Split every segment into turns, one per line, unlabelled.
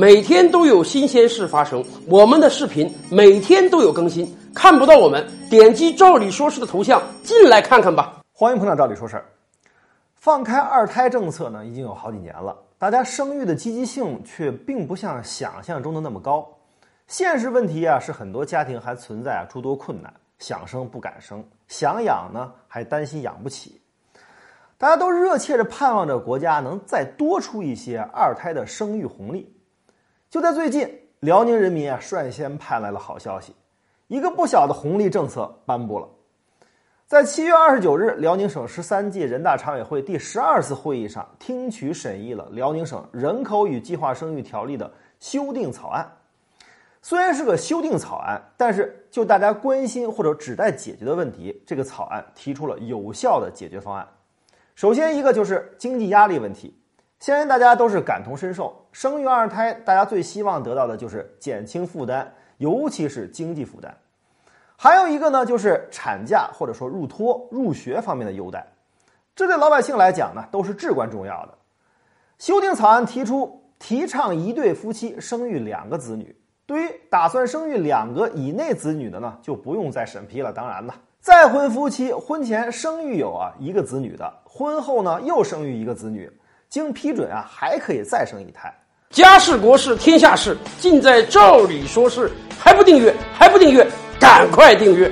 每天都有新鲜事发生，我们的视频每天都有更新，看不到我们，点击照理说事的头像进来看看吧。
欢迎捧场照理说事儿。放开二胎政策呢，已经有好几年了，大家生育的积极性却并不像想象中的那么高。现实问题啊，是很多家庭还存在诸多困难，想生不敢生，想养呢还担心养不起。大家都热切地盼望着国家能再多出一些二胎的生育红利。就在最近，辽宁人民啊率先派来了好消息，一个不小的红利政策颁布了。在七月二十九日，辽宁省十三届人大常委会第十二次会议上听取审议了辽宁省人口与计划生育条例的修订草案。虽然是个修订草案，但是就大家关心或者指待解决的问题，这个草案提出了有效的解决方案。首先，一个就是经济压力问题。相信大家都是感同身受，生育二胎，大家最希望得到的就是减轻负担，尤其是经济负担。还有一个呢，就是产假或者说入托、入学方面的优待，这对老百姓来讲呢，都是至关重要的。修订草案提出，提倡一对夫妻生育两个子女，对于打算生育两个以内子女的呢，就不用再审批了。当然了，再婚夫妻婚前生育有啊一个子女的，婚后呢又生育一个子女。经批准啊，还可以再生一胎。
家事国事天下事，尽在照理说事。还不订阅？还不订阅？赶快订阅！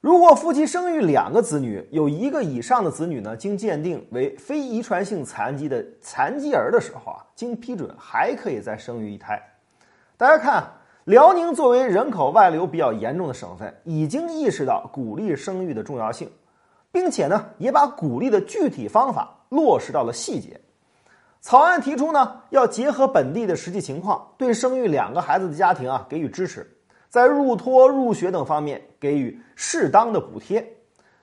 如果夫妻生育两个子女，有一个以上的子女呢，经鉴定为非遗传性残疾的残疾儿的时候啊，经批准还可以再生育一胎。大家看。辽宁作为人口外流比较严重的省份，已经意识到鼓励生育的重要性，并且呢，也把鼓励的具体方法落实到了细节。草案提出呢，要结合本地的实际情况，对生育两个孩子的家庭啊给予支持，在入托、入学等方面给予适当的补贴。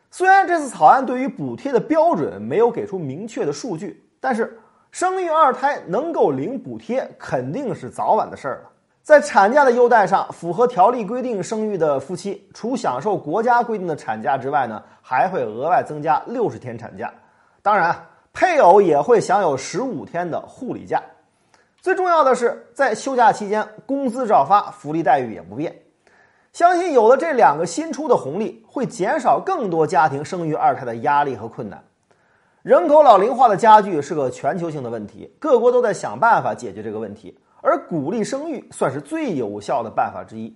虽然这次草案对于补贴的标准没有给出明确的数据，但是生育二胎能够领补贴，肯定是早晚的事儿了。在产假的优待上，符合条例规定生育的夫妻，除享受国家规定的产假之外呢，还会额外增加六十天产假。当然，配偶也会享有十五天的护理假。最重要的是，在休假期间，工资照发，福利待遇也不变。相信有了这两个新出的红利，会减少更多家庭生育二胎的压力和困难。人口老龄化的加剧是个全球性的问题，各国都在想办法解决这个问题。而鼓励生育算是最有效的办法之一。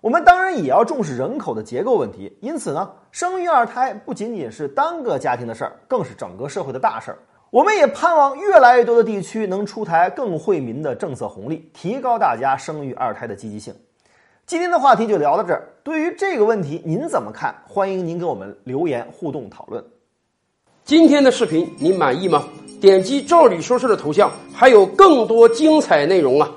我们当然也要重视人口的结构问题，因此呢，生育二胎不仅仅是单个家庭的事儿，更是整个社会的大事儿。我们也盼望越来越多的地区能出台更惠民的政策红利，提高大家生育二胎的积极性。今天的话题就聊到这儿。对于这个问题，您怎么看？欢迎您给我们留言互动讨论。
今天的视频您满意吗？点击“赵理说事”的头像，还有更多精彩内容啊！